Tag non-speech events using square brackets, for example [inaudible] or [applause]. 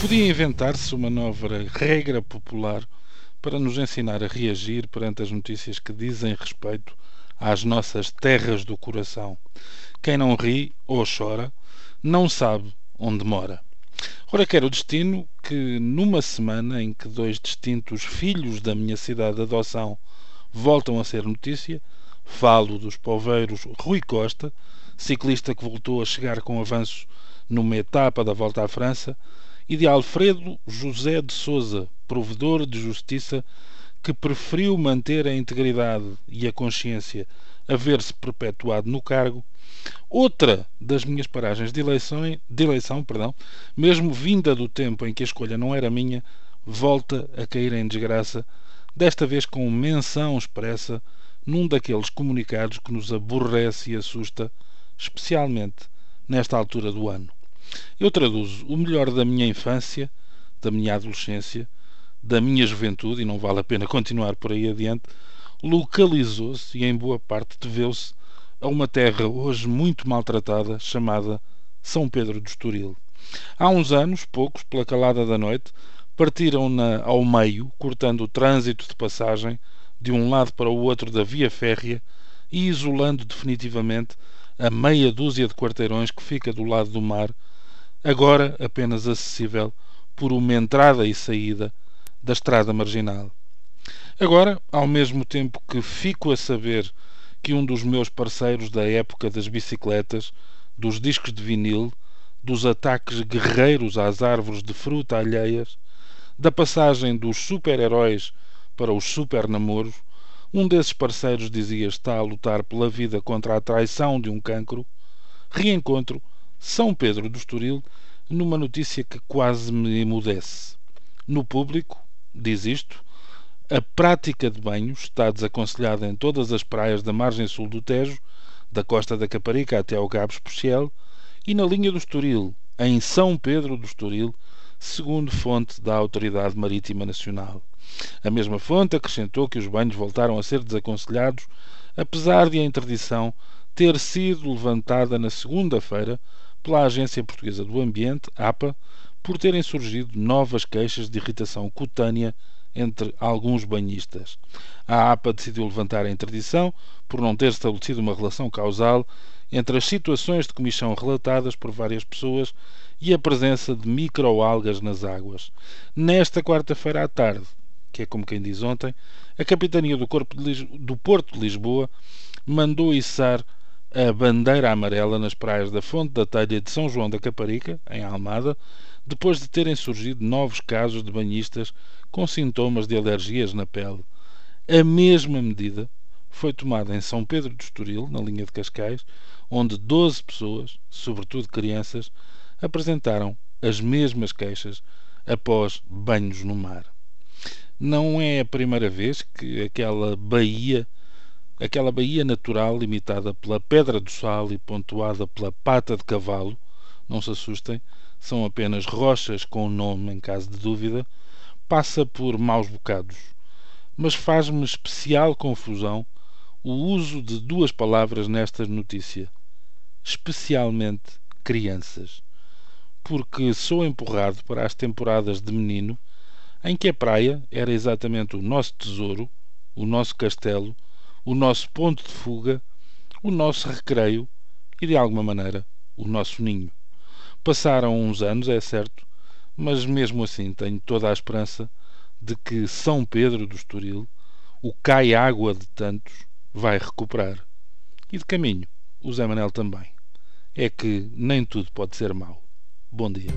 Podia inventar-se uma nova regra popular para nos ensinar a reagir perante as notícias que dizem respeito às nossas terras do coração. Quem não ri ou chora não sabe onde mora. Ora, quer o destino que, numa semana em que dois distintos filhos da minha cidade de adoção voltam a ser notícia, falo dos poveiros Rui Costa, ciclista que voltou a chegar com avanço numa etapa da Volta à França, e de Alfredo José de Souza, provedor de justiça, que preferiu manter a integridade e a consciência a ver-se perpetuado no cargo, outra das minhas paragens de eleição, de eleição perdão, mesmo vinda do tempo em que a escolha não era minha, volta a cair em desgraça, desta vez com menção expressa num daqueles comunicados que nos aborrece e assusta, especialmente nesta altura do ano. Eu traduzo o melhor da minha infância, da minha adolescência, da minha juventude, e não vale a pena [laughs] continuar por aí adiante, localizou-se e em boa parte deveu-se a uma terra hoje muito maltratada chamada São Pedro do Estoril. Há uns anos, poucos, pela calada da noite, partiram-na ao meio, cortando o trânsito de passagem de um lado para o outro da via férrea e isolando definitivamente a meia dúzia de quarteirões que fica do lado do mar agora apenas acessível por uma entrada e saída da estrada marginal. Agora, ao mesmo tempo que fico a saber que um dos meus parceiros da época das bicicletas, dos discos de vinil, dos ataques guerreiros às árvores de fruta alheias, da passagem dos super-heróis para os super-namoros, um desses parceiros dizia estar a lutar pela vida contra a traição de um cancro, reencontro são Pedro do Estoril numa notícia que quase me emudece. No público, diz isto, a prática de banho está desaconselhada em todas as praias da margem sul do Tejo, da costa da Caparica até ao Gabo Especial, e na linha do Estoril, em São Pedro do Estoril, segundo fonte da Autoridade Marítima Nacional. A mesma fonte acrescentou que os banhos voltaram a ser desaconselhados, apesar de a interdição ter sido levantada na segunda-feira pela Agência Portuguesa do Ambiente, APA, por terem surgido novas queixas de irritação cutânea entre alguns banhistas. A APA decidiu levantar a interdição por não ter estabelecido uma relação causal entre as situações de comichão relatadas por várias pessoas e a presença de microalgas nas águas. Nesta quarta-feira à tarde, que é como quem diz ontem, a Capitania do, do Porto de Lisboa mandou içar a bandeira amarela nas praias da Fonte da Telha de São João da Caparica, em Almada, depois de terem surgido novos casos de banhistas com sintomas de alergias na pele. A mesma medida foi tomada em São Pedro do Estoril, na linha de Cascais, onde 12 pessoas, sobretudo crianças, apresentaram as mesmas queixas após banhos no mar. Não é a primeira vez que aquela baía aquela baía natural limitada pela pedra do sal e pontuada pela pata de cavalo, não se assustem, são apenas rochas com nome em caso de dúvida, passa por maus bocados. Mas faz-me especial confusão o uso de duas palavras nesta notícia, especialmente crianças, porque sou empurrado para as temporadas de menino em que a praia era exatamente o nosso tesouro, o nosso castelo, o nosso ponto de fuga, o nosso recreio e, de alguma maneira, o nosso ninho. Passaram uns anos, é certo, mas mesmo assim tenho toda a esperança de que São Pedro do Estoril, o cai-água de tantos, vai recuperar. E de caminho, o Zé Manel também. É que nem tudo pode ser mau. Bom dia.